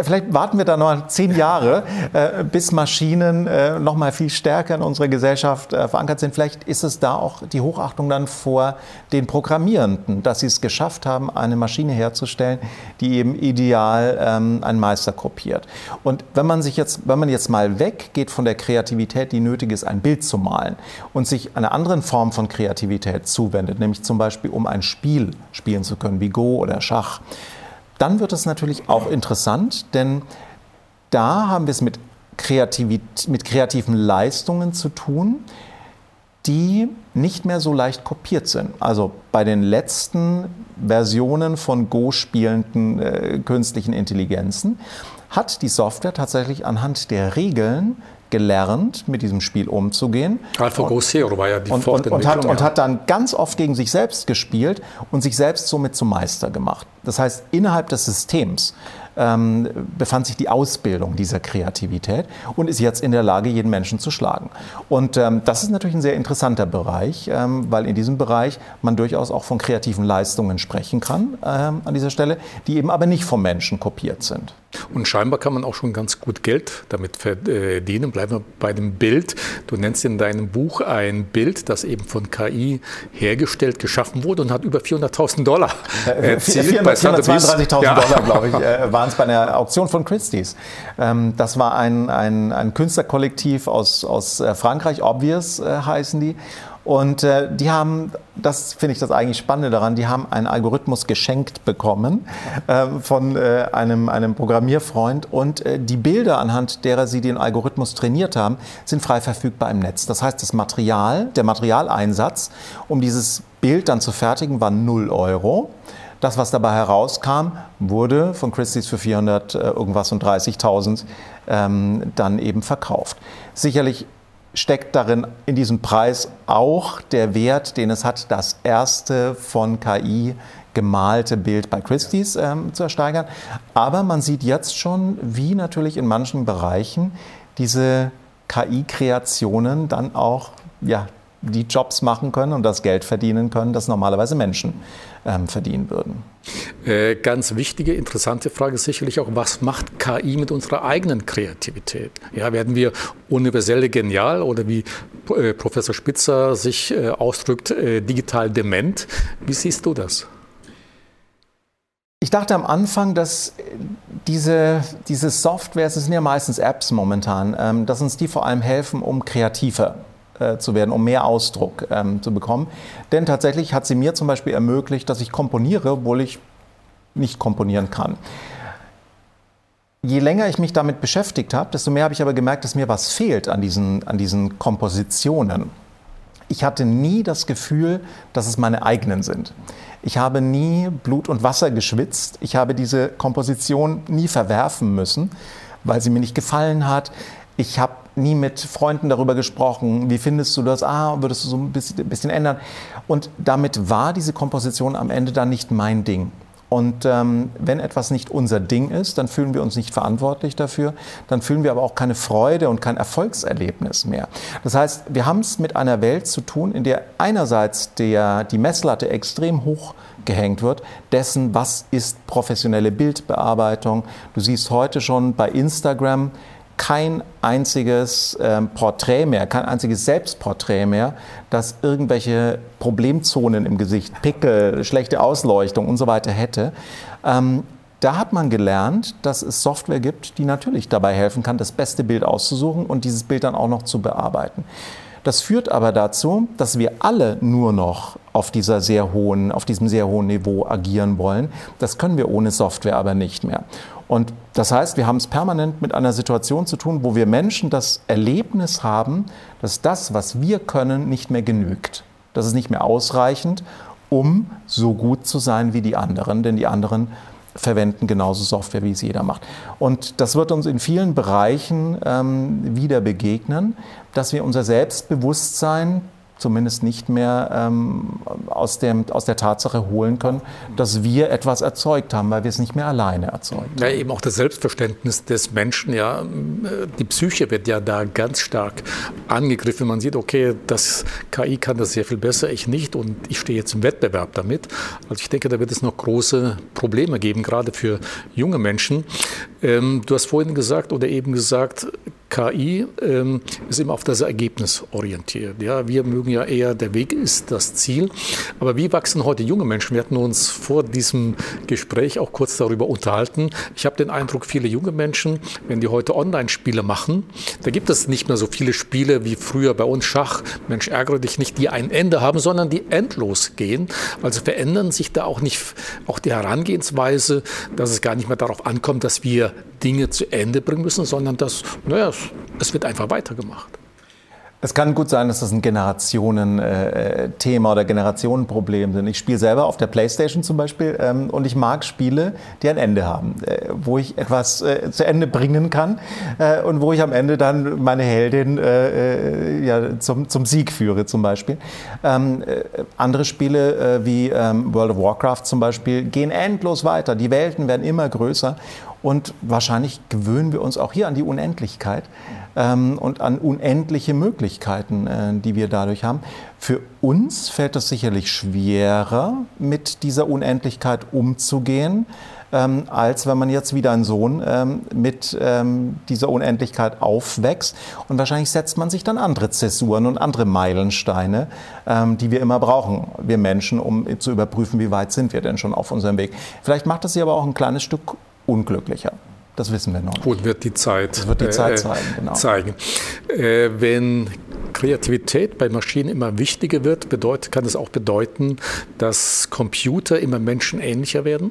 Vielleicht warten wir da noch zehn Jahre, äh, bis Maschinen äh, noch mal viel stärker in unserer Gesellschaft äh, verankert sind. Vielleicht ist es da auch die Hochachtung dann vor den Programmierenden, dass sie es geschafft haben, eine Maschine herzustellen, die eben ideal ähm, einen Meister kopiert. Und wenn man sich jetzt, wenn man jetzt mal weggeht von der Kreativität, die nötig ist, ein Bild zu malen und sich einer anderen Form von Kreativität zuwendet, nämlich zum Beispiel um ein Spiel spielen zu können, wie Go oder Schach, dann wird es natürlich auch interessant, denn da haben wir es mit, Kreativit mit kreativen Leistungen zu tun, die nicht mehr so leicht kopiert sind. Also bei den letzten Versionen von Go spielenden äh, künstlichen Intelligenzen hat die Software tatsächlich anhand der Regeln gelernt, mit diesem Spiel umzugehen. AlphaGo Zero war ja die und, und, und, hat, ja. und hat dann ganz oft gegen sich selbst gespielt und sich selbst somit zum Meister gemacht. Das heißt, innerhalb des Systems ähm, befand sich die Ausbildung dieser Kreativität und ist jetzt in der Lage, jeden Menschen zu schlagen. Und ähm, das ist natürlich ein sehr interessanter Bereich, ähm, weil in diesem Bereich man durchaus auch von kreativen Leistungen sprechen kann ähm, an dieser Stelle, die eben aber nicht vom Menschen kopiert sind. Und scheinbar kann man auch schon ganz gut Geld damit verdienen. Bleiben wir bei dem Bild. Du nennst in deinem Buch ein Bild, das eben von KI hergestellt, geschaffen wurde und hat über 400.000 Dollar äh, erzielt. 432.000 ja. Dollar, glaube ich, äh, waren es bei einer Auktion von Christie's. Ähm, das war ein, ein, ein Künstlerkollektiv aus, aus äh, Frankreich, Obvious heißen die. Und äh, die haben, das finde ich das eigentlich Spannende daran, die haben einen Algorithmus geschenkt bekommen äh, von äh, einem, einem Programmierfreund und äh, die Bilder, anhand derer sie den Algorithmus trainiert haben, sind frei verfügbar im Netz. Das heißt, das Material, der Materialeinsatz, um dieses Bild dann zu fertigen, war 0 Euro. Das, was dabei herauskam, wurde von Christie's für 400 äh, irgendwas und 30.000 ähm, dann eben verkauft. Sicherlich steckt darin in diesem Preis auch der Wert, den es hat, das erste von KI gemalte Bild bei Christie's ähm, zu ersteigern. Aber man sieht jetzt schon, wie natürlich in manchen Bereichen diese KI-Kreationen dann auch ja, die Jobs machen können und das Geld verdienen können, das normalerweise Menschen ähm, verdienen würden. Äh, ganz wichtige, interessante Frage sicherlich auch, was macht KI mit unserer eigenen Kreativität? Ja, werden wir universell genial oder wie äh, Professor Spitzer sich äh, ausdrückt, digital dement? Wie siehst du das? Ich dachte am Anfang, dass diese, diese Software, es sind ja meistens Apps momentan, ähm, dass uns die vor allem helfen, um kreativer äh, zu werden, um mehr Ausdruck ähm, zu bekommen. Denn tatsächlich hat sie mir zum Beispiel ermöglicht, dass ich komponiere, obwohl ich nicht komponieren kann. Je länger ich mich damit beschäftigt habe, desto mehr habe ich aber gemerkt, dass mir was fehlt an diesen, an diesen Kompositionen. Ich hatte nie das Gefühl, dass es meine eigenen sind. Ich habe nie Blut und Wasser geschwitzt. Ich habe diese Komposition nie verwerfen müssen, weil sie mir nicht gefallen hat. Ich habe nie mit Freunden darüber gesprochen. Wie findest du das? Ah, würdest du so ein bisschen, ein bisschen ändern? Und damit war diese Komposition am Ende dann nicht mein Ding. Und ähm, wenn etwas nicht unser Ding ist, dann fühlen wir uns nicht verantwortlich dafür, dann fühlen wir aber auch keine Freude und kein Erfolgserlebnis mehr. Das heißt, wir haben es mit einer Welt zu tun, in der einerseits der, die Messlatte extrem hoch gehängt wird, dessen, was ist professionelle Bildbearbeitung. Du siehst heute schon bei Instagram, kein einziges ähm, Porträt mehr, kein einziges Selbstporträt mehr, das irgendwelche Problemzonen im Gesicht, Pickel, schlechte Ausleuchtung und so weiter hätte. Ähm, da hat man gelernt, dass es Software gibt, die natürlich dabei helfen kann, das beste Bild auszusuchen und dieses Bild dann auch noch zu bearbeiten. Das führt aber dazu, dass wir alle nur noch auf, dieser sehr hohen, auf diesem sehr hohen Niveau agieren wollen. Das können wir ohne Software aber nicht mehr. Und das heißt, wir haben es permanent mit einer Situation zu tun, wo wir Menschen das Erlebnis haben, dass das, was wir können, nicht mehr genügt. Das ist nicht mehr ausreichend, um so gut zu sein wie die anderen, denn die anderen verwenden genauso Software, wie es jeder macht. Und das wird uns in vielen Bereichen ähm, wieder begegnen, dass wir unser Selbstbewusstsein zumindest nicht mehr ähm, aus, dem, aus der Tatsache holen können, dass wir etwas erzeugt haben, weil wir es nicht mehr alleine erzeugt haben. Ja, eben auch das Selbstverständnis des Menschen, ja. Die Psyche wird ja da ganz stark angegriffen. Man sieht, okay, das KI kann das sehr viel besser, ich nicht und ich stehe jetzt im Wettbewerb damit. Also ich denke, da wird es noch große Probleme geben, gerade für junge Menschen. Ähm, du hast vorhin gesagt oder eben gesagt, KI ähm, ist immer auf das Ergebnis orientiert. Ja, wir mögen ja eher, der Weg ist das Ziel. Aber wie wachsen heute junge Menschen? Wir hatten uns vor diesem Gespräch auch kurz darüber unterhalten. Ich habe den Eindruck, viele junge Menschen, wenn die heute Online-Spiele machen, da gibt es nicht mehr so viele Spiele wie früher bei uns Schach, Mensch, ärgere dich nicht, die ein Ende haben, sondern die endlos gehen. Also verändern sich da auch nicht auch die Herangehensweise, dass es gar nicht mehr darauf ankommt, dass wir Dinge zu Ende bringen müssen, sondern dass, naja, es, wird einfach weitergemacht. Es kann gut sein, dass das ein Generationen-Thema oder Generationenproblem sind. Ich spiele selber auf der Playstation zum Beispiel ähm, und ich mag Spiele, die ein Ende haben, äh, wo ich etwas äh, zu Ende bringen kann äh, und wo ich am Ende dann meine Heldin äh, äh, ja, zum, zum Sieg führe zum Beispiel. Ähm, äh, andere Spiele wie ähm, World of Warcraft zum Beispiel gehen endlos weiter. Die Welten werden immer größer und wahrscheinlich gewöhnen wir uns auch hier an die Unendlichkeit ähm, und an unendliche Möglichkeiten, äh, die wir dadurch haben. Für uns fällt es sicherlich schwerer, mit dieser Unendlichkeit umzugehen, ähm, als wenn man jetzt wieder ein Sohn ähm, mit ähm, dieser Unendlichkeit aufwächst. Und wahrscheinlich setzt man sich dann andere Zäsuren und andere Meilensteine, ähm, die wir immer brauchen, wir Menschen, um zu überprüfen, wie weit sind wir denn schon auf unserem Weg. Vielleicht macht das sie aber auch ein kleines Stück unglücklicher. Das wissen wir noch nicht. Gut, wird die Zeit, das wird die Zeit äh, zeigen. Genau. zeigen. Äh, wenn Kreativität bei Maschinen immer wichtiger wird, bedeutet, kann es auch bedeuten, dass Computer immer menschenähnlicher werden?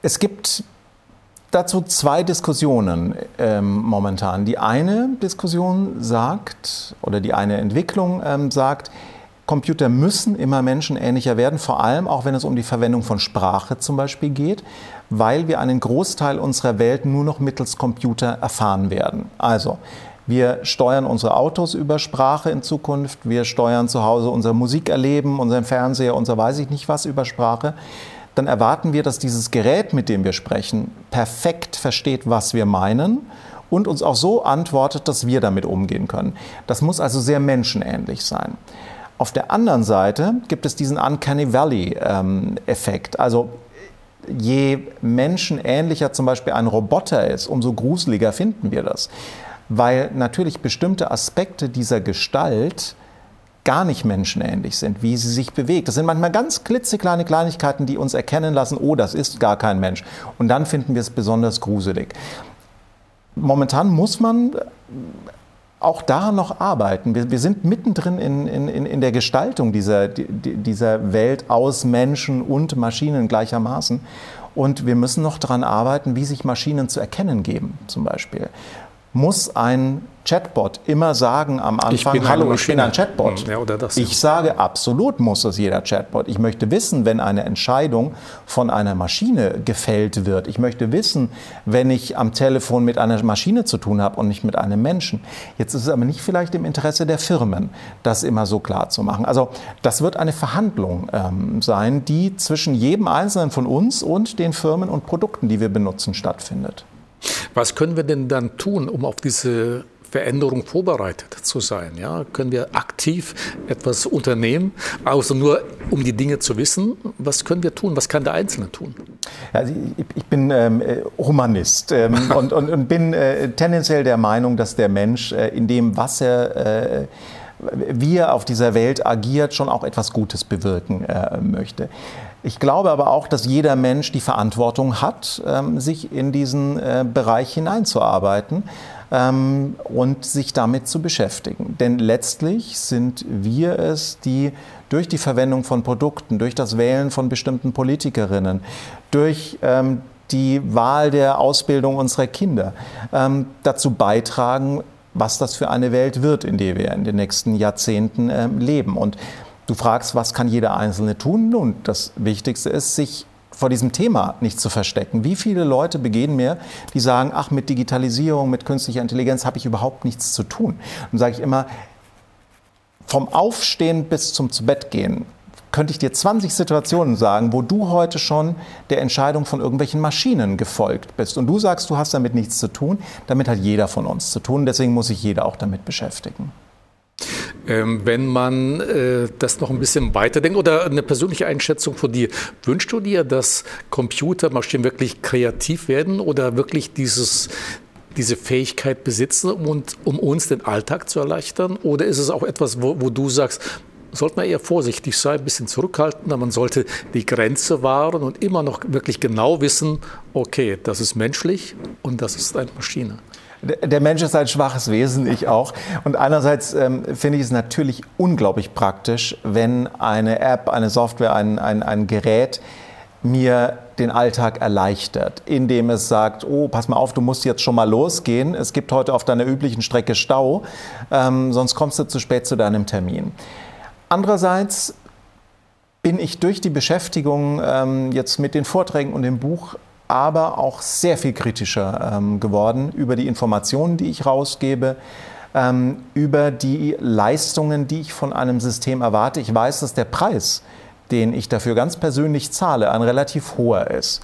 Es gibt dazu zwei Diskussionen ähm, momentan. Die eine Diskussion sagt, oder die eine Entwicklung ähm, sagt, Computer müssen immer menschenähnlicher werden, vor allem auch wenn es um die Verwendung von Sprache zum Beispiel geht, weil wir einen Großteil unserer Welt nur noch mittels Computer erfahren werden. Also, wir steuern unsere Autos über Sprache in Zukunft, wir steuern zu Hause unser Musikerleben, unseren Fernseher, unser weiß ich nicht was über Sprache. Dann erwarten wir, dass dieses Gerät, mit dem wir sprechen, perfekt versteht, was wir meinen und uns auch so antwortet, dass wir damit umgehen können. Das muss also sehr menschenähnlich sein. Auf der anderen Seite gibt es diesen Uncanny Valley-Effekt. Ähm, also je menschenähnlicher zum Beispiel ein Roboter ist, umso gruseliger finden wir das. Weil natürlich bestimmte Aspekte dieser Gestalt gar nicht menschenähnlich sind, wie sie sich bewegt. Das sind manchmal ganz klitzekleine Kleinigkeiten, die uns erkennen lassen, oh, das ist gar kein Mensch. Und dann finden wir es besonders gruselig. Momentan muss man auch da noch arbeiten. Wir, wir sind mittendrin in, in, in der Gestaltung dieser, dieser Welt aus Menschen und Maschinen gleichermaßen. Und wir müssen noch daran arbeiten, wie sich Maschinen zu erkennen geben, zum Beispiel. Muss ein Chatbot immer sagen am Anfang, ich bin hallo, ich bin ein Chatbot. Ja, das, ich sage, absolut muss es jeder Chatbot. Ich möchte wissen, wenn eine Entscheidung von einer Maschine gefällt wird. Ich möchte wissen, wenn ich am Telefon mit einer Maschine zu tun habe und nicht mit einem Menschen. Jetzt ist es aber nicht vielleicht im Interesse der Firmen, das immer so klar zu machen. Also das wird eine Verhandlung ähm, sein, die zwischen jedem Einzelnen von uns und den Firmen und Produkten, die wir benutzen, stattfindet. Was können wir denn dann tun, um auf diese Veränderung vorbereitet zu sein? Ja? Können wir aktiv etwas unternehmen, außer nur um die Dinge zu wissen? Was können wir tun? Was kann der Einzelne tun? Also ich, ich bin ähm, Humanist ähm, und, und, und, bin äh, tendenziell der Meinung, dass der Mensch äh, in dem, was er äh, wie er auf dieser Welt agiert, schon auch etwas Gutes bewirken äh, möchte. Ich glaube aber auch, dass jeder Mensch die Verantwortung hat, ähm, sich in diesen äh, Bereich hineinzuarbeiten ähm, und sich damit zu beschäftigen. Denn letztlich sind wir es, die durch die Verwendung von Produkten, durch das Wählen von bestimmten Politikerinnen, durch ähm, die Wahl der Ausbildung unserer Kinder dazu beitragen, was das für eine Welt wird, in der wir in den nächsten Jahrzehnten leben. Und du fragst, was kann jeder Einzelne tun? Nun, das Wichtigste ist, sich vor diesem Thema nicht zu verstecken. Wie viele Leute begehen mir, die sagen, ach, mit Digitalisierung, mit künstlicher Intelligenz habe ich überhaupt nichts zu tun. Und sage ich immer, vom Aufstehen bis zum zu Bett gehen könnte ich dir 20 Situationen sagen, wo du heute schon der Entscheidung von irgendwelchen Maschinen gefolgt bist. Und du sagst, du hast damit nichts zu tun. Damit hat jeder von uns zu tun. Deswegen muss sich jeder auch damit beschäftigen. Ähm, wenn man äh, das noch ein bisschen weiterdenkt oder eine persönliche Einschätzung von dir, wünschst du dir, dass Computermaschinen wirklich kreativ werden oder wirklich dieses, diese Fähigkeit besitzen, und, um uns den Alltag zu erleichtern? Oder ist es auch etwas, wo, wo du sagst, sollte man eher vorsichtig sein, ein bisschen zurückhaltender. Man sollte die Grenze wahren und immer noch wirklich genau wissen, okay, das ist menschlich und das ist eine Maschine. Der Mensch ist ein schwaches Wesen, ich auch. Und einerseits ähm, finde ich es natürlich unglaublich praktisch, wenn eine App, eine Software, ein, ein, ein Gerät mir den Alltag erleichtert, indem es sagt, oh, pass mal auf, du musst jetzt schon mal losgehen, es gibt heute auf deiner üblichen Strecke Stau, ähm, sonst kommst du zu spät zu deinem Termin. Andererseits bin ich durch die Beschäftigung ähm, jetzt mit den Vorträgen und dem Buch aber auch sehr viel kritischer ähm, geworden über die Informationen, die ich rausgebe, ähm, über die Leistungen, die ich von einem System erwarte. Ich weiß, dass der Preis, den ich dafür ganz persönlich zahle, ein relativ hoher ist.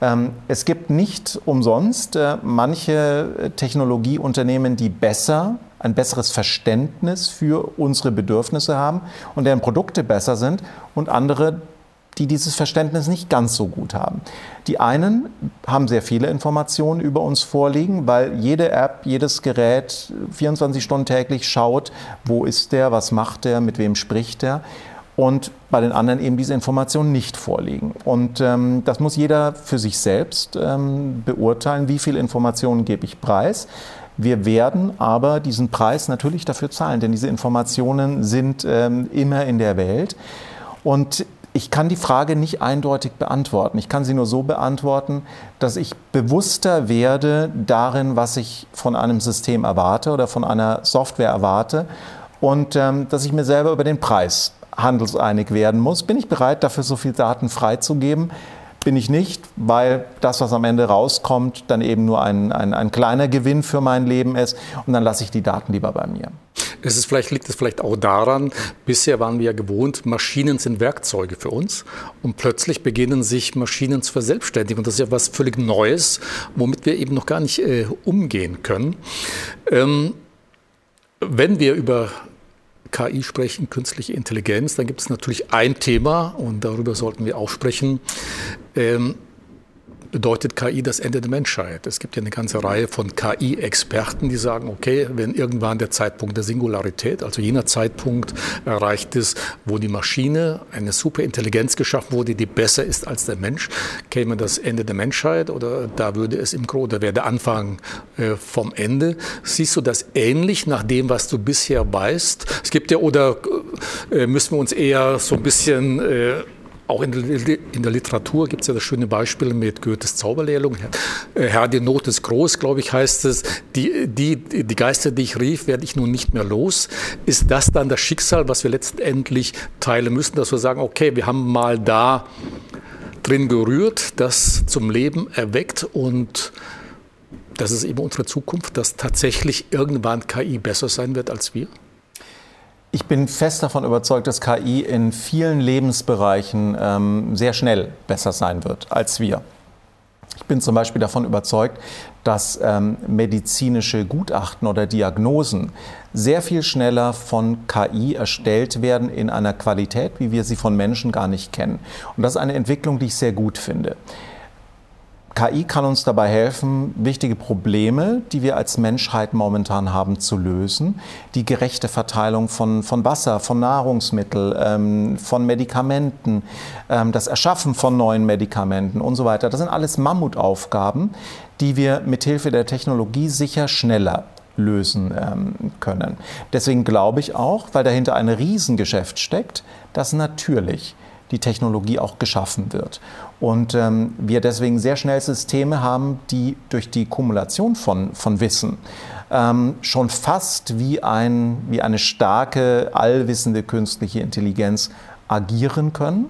Ähm, es gibt nicht umsonst äh, manche Technologieunternehmen, die besser ein besseres Verständnis für unsere Bedürfnisse haben und deren Produkte besser sind und andere, die dieses Verständnis nicht ganz so gut haben. Die einen haben sehr viele Informationen über uns vorliegen, weil jede App, jedes Gerät 24 Stunden täglich schaut, wo ist der, was macht der, mit wem spricht der. Und bei den anderen eben diese Informationen nicht vorliegen. Und ähm, das muss jeder für sich selbst ähm, beurteilen, wie viel Informationen gebe ich preis. Wir werden aber diesen Preis natürlich dafür zahlen, denn diese Informationen sind ähm, immer in der Welt. Und ich kann die Frage nicht eindeutig beantworten. Ich kann sie nur so beantworten, dass ich bewusster werde darin, was ich von einem System erwarte oder von einer Software erwarte und ähm, dass ich mir selber über den Preis handelseinig werden muss. Bin ich bereit, dafür so viel Daten freizugeben? bin ich nicht, weil das, was am Ende rauskommt, dann eben nur ein, ein, ein kleiner Gewinn für mein Leben ist. Und dann lasse ich die Daten lieber bei mir. Es ist vielleicht, liegt es vielleicht auch daran, bisher waren wir ja gewohnt, Maschinen sind Werkzeuge für uns und plötzlich beginnen sich Maschinen zu verselbstständigen. Und das ist ja was völlig Neues, womit wir eben noch gar nicht äh, umgehen können. Ähm, wenn wir über KI sprechen, künstliche Intelligenz, dann gibt es natürlich ein Thema und darüber sollten wir auch sprechen. Ähm, bedeutet KI das Ende der Menschheit. Es gibt ja eine ganze Reihe von KI-Experten, die sagen, okay, wenn irgendwann der Zeitpunkt der Singularität, also jener Zeitpunkt erreicht ist, wo die Maschine eine Superintelligenz geschaffen wurde, die besser ist als der Mensch, käme das Ende der Menschheit oder da würde es im Grunde, wäre der Anfang äh, vom Ende. Siehst du das ähnlich nach dem, was du bisher weißt? Es gibt ja, oder äh, müssen wir uns eher so ein bisschen äh, auch in der, in der Literatur gibt es ja das schöne Beispiel mit Goethes Zauberlehrling. Herr, äh, die Not ist groß, glaube ich, heißt es. Die, die, die Geister, die ich rief, werde ich nun nicht mehr los. Ist das dann das Schicksal, was wir letztendlich teilen müssen, dass wir sagen, okay, wir haben mal da drin gerührt, das zum Leben erweckt und das ist eben unsere Zukunft, dass tatsächlich irgendwann KI besser sein wird als wir? Ich bin fest davon überzeugt, dass KI in vielen Lebensbereichen ähm, sehr schnell besser sein wird als wir. Ich bin zum Beispiel davon überzeugt, dass ähm, medizinische Gutachten oder Diagnosen sehr viel schneller von KI erstellt werden in einer Qualität, wie wir sie von Menschen gar nicht kennen. Und das ist eine Entwicklung, die ich sehr gut finde. KI kann uns dabei helfen, wichtige Probleme, die wir als Menschheit momentan haben, zu lösen. Die gerechte Verteilung von, von Wasser, von Nahrungsmitteln, ähm, von Medikamenten, ähm, das Erschaffen von neuen Medikamenten und so weiter. Das sind alles Mammutaufgaben, die wir mithilfe der Technologie sicher schneller lösen ähm, können. Deswegen glaube ich auch, weil dahinter ein Riesengeschäft steckt, dass natürlich die Technologie auch geschaffen wird. Und ähm, wir deswegen sehr schnell Systeme haben, die durch die Kumulation von, von Wissen ähm, schon fast wie, ein, wie eine starke, allwissende künstliche Intelligenz agieren können.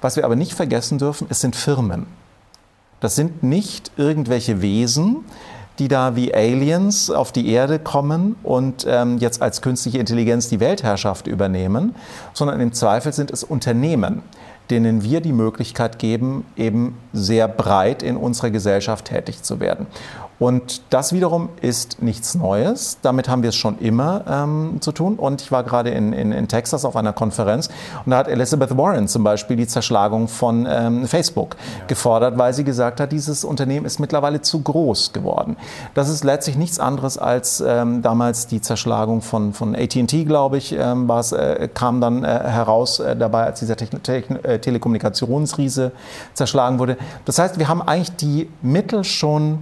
Was wir aber nicht vergessen dürfen, es sind Firmen. Das sind nicht irgendwelche Wesen, die da wie Aliens auf die Erde kommen und ähm, jetzt als künstliche Intelligenz die Weltherrschaft übernehmen, sondern im Zweifel sind es Unternehmen, denen wir die Möglichkeit geben, eben sehr breit in unserer Gesellschaft tätig zu werden. Und das wiederum ist nichts Neues. Damit haben wir es schon immer ähm, zu tun. Und ich war gerade in, in, in, Texas auf einer Konferenz und da hat Elizabeth Warren zum Beispiel die Zerschlagung von ähm, Facebook ja. gefordert, weil sie gesagt hat, dieses Unternehmen ist mittlerweile zu groß geworden. Das ist letztlich nichts anderes als ähm, damals die Zerschlagung von, von AT&T, glaube ich, ähm, was, äh, kam dann äh, heraus äh, dabei, als dieser Techn Techn äh, Telekommunikationsriese zerschlagen wurde. Das heißt, wir haben eigentlich die Mittel schon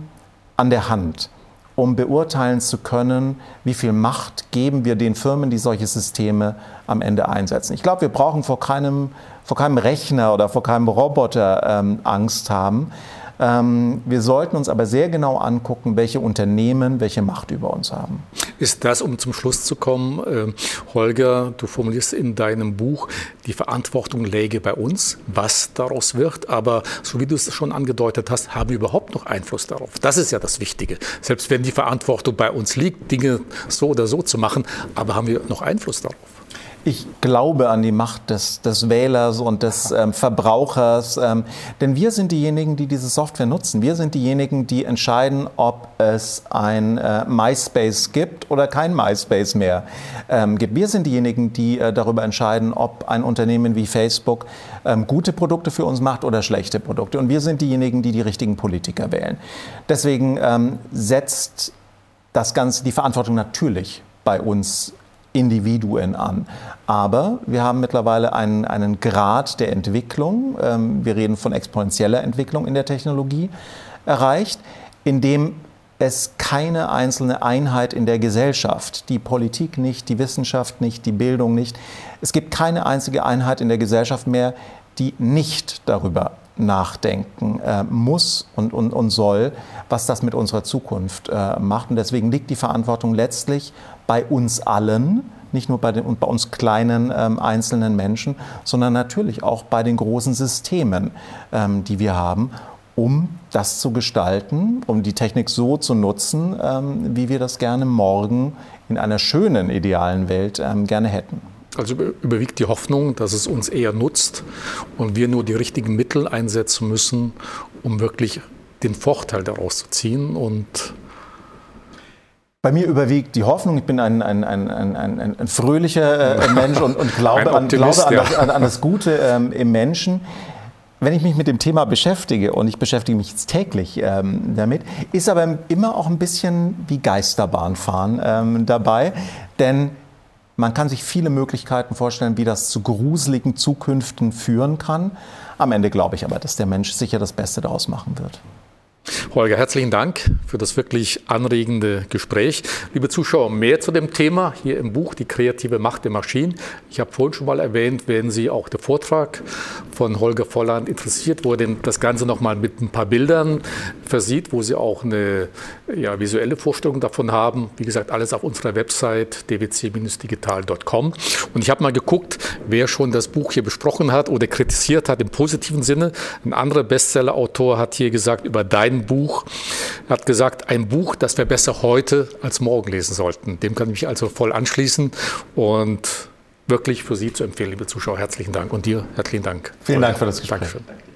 an der Hand, um beurteilen zu können, wie viel Macht geben wir den Firmen, die solche Systeme am Ende einsetzen. Ich glaube, wir brauchen vor keinem, vor keinem Rechner oder vor keinem Roboter ähm, Angst haben. Ähm, wir sollten uns aber sehr genau angucken, welche Unternehmen welche Macht über uns haben. Ist das, um zum Schluss zu kommen, äh, Holger, du formulierst in deinem Buch, die Verantwortung läge bei uns, was daraus wird, aber so wie du es schon angedeutet hast, haben wir überhaupt noch Einfluss darauf? Das ist ja das Wichtige. Selbst wenn die Verantwortung bei uns liegt, Dinge so oder so zu machen, aber haben wir noch Einfluss darauf? Ich glaube an die Macht des, des Wählers und des ähm, Verbrauchers, ähm, denn wir sind diejenigen, die diese Software nutzen. Wir sind diejenigen, die entscheiden, ob es ein äh, MySpace gibt oder kein MySpace mehr ähm, gibt. Wir sind diejenigen, die äh, darüber entscheiden, ob ein Unternehmen wie Facebook ähm, gute Produkte für uns macht oder schlechte Produkte. Und wir sind diejenigen, die die richtigen Politiker wählen. Deswegen ähm, setzt das Ganze die Verantwortung natürlich bei uns Individuen an. Aber wir haben mittlerweile einen, einen Grad der Entwicklung, ähm, wir reden von exponentieller Entwicklung in der Technologie, erreicht, in dem es keine einzelne Einheit in der Gesellschaft, die Politik nicht, die Wissenschaft nicht, die Bildung nicht, es gibt keine einzige Einheit in der Gesellschaft mehr, die nicht darüber nachdenken äh, muss und, und, und soll, was das mit unserer Zukunft äh, macht. Und deswegen liegt die Verantwortung letztlich bei uns allen, nicht nur bei den bei uns kleinen ähm, einzelnen Menschen, sondern natürlich auch bei den großen Systemen, ähm, die wir haben, um das zu gestalten, um die Technik so zu nutzen, ähm, wie wir das gerne morgen in einer schönen, idealen Welt ähm, gerne hätten. Also überwiegt die Hoffnung, dass es uns eher nutzt und wir nur die richtigen Mittel einsetzen müssen, um wirklich den Vorteil daraus zu ziehen und bei mir überwiegt die Hoffnung. Ich bin ein, ein, ein, ein, ein fröhlicher äh, Mensch und, und glaube, an, glaube an, das, an, an das Gute ähm, im Menschen. Wenn ich mich mit dem Thema beschäftige, und ich beschäftige mich jetzt täglich ähm, damit, ist aber immer auch ein bisschen wie Geisterbahnfahren ähm, dabei. Denn man kann sich viele Möglichkeiten vorstellen, wie das zu gruseligen Zukünften führen kann. Am Ende glaube ich aber, dass der Mensch sicher das Beste daraus machen wird. Holger, herzlichen Dank für das wirklich anregende Gespräch. Liebe Zuschauer, mehr zu dem Thema hier im Buch Die kreative Macht der Maschinen. Ich habe vorhin schon mal erwähnt, wenn Sie auch der Vortrag von Holger Volland interessiert, wo er das Ganze nochmal mit ein paar Bildern versieht, wo Sie auch eine ja, visuelle Vorstellung davon haben. Wie gesagt, alles auf unserer Website dwc-digital.com. Und ich habe mal geguckt, wer schon das Buch hier besprochen hat oder kritisiert hat im positiven Sinne. Ein anderer Bestseller-Autor hat hier gesagt über dein Buch. Hat gesagt, ein Buch, das wir besser heute als morgen lesen sollten. Dem kann ich mich also voll anschließen und wirklich für Sie zu empfehlen, liebe Zuschauer. Herzlichen Dank und dir herzlichen Dank. Vielen Dank für das Gespräch. Dankeschön.